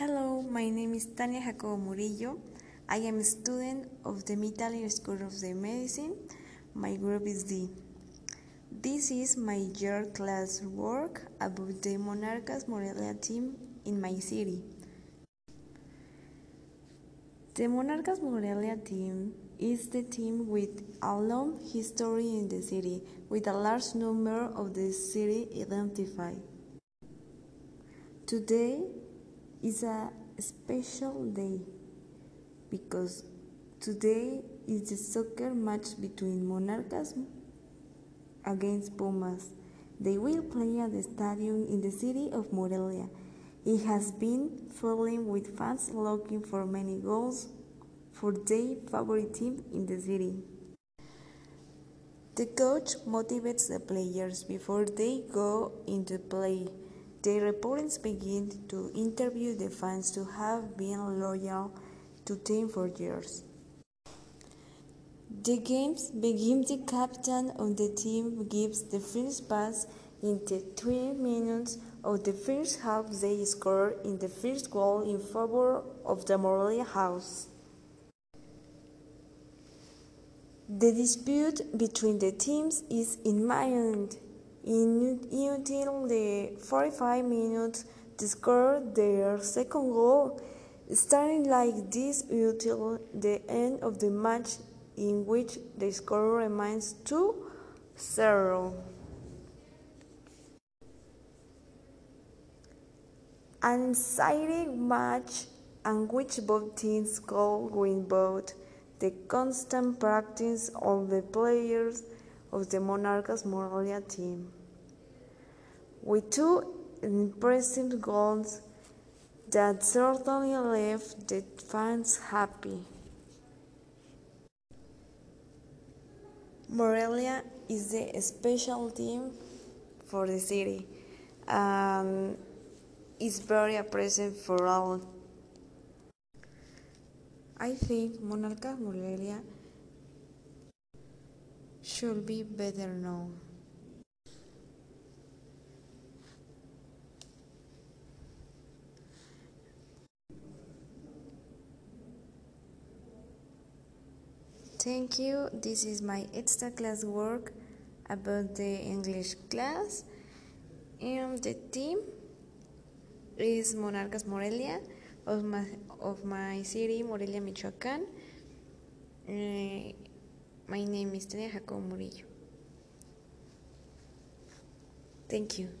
Hello, my name is Tania Jacobo Murillo. I am a student of the Italian School of the Medicine. My group is D. This is my year class work about the Monarcas Morelia team in my city. The Monarcas Morelia team is the team with a long history in the city, with a large number of the city identified. Today is a special day because today is the soccer match between Monarcas against Pumas. They will play at the stadium in the city of Morelia. It has been filling with fans looking for many goals for their favorite team in the city. The coach motivates the players before they go into play. The reporters begin to interview the fans who have been loyal to team for years. The games begin the captain of the team gives the first pass in the 20 minutes of the first half they score in the first goal in favor of the Morelia House. The dispute between the teams is in imminent until the 45 minutes to score their second goal, starting like this until the end of the match in which the score remains 2-0. An exciting match in which both teams go win both the constant practice of the players of the Monarcas Morelia team. With two impressive goals that certainly left the fans happy. Morelia is the special team for the city and is very present for all. I think Monarcas Morelia should be better known. Thank you. This is my extra class work about the English class. And the team is Monarcas Morelia of my, of my city, Morelia, Michoacán. Uh, my name is Tania Jacobo Murillo. Thank you.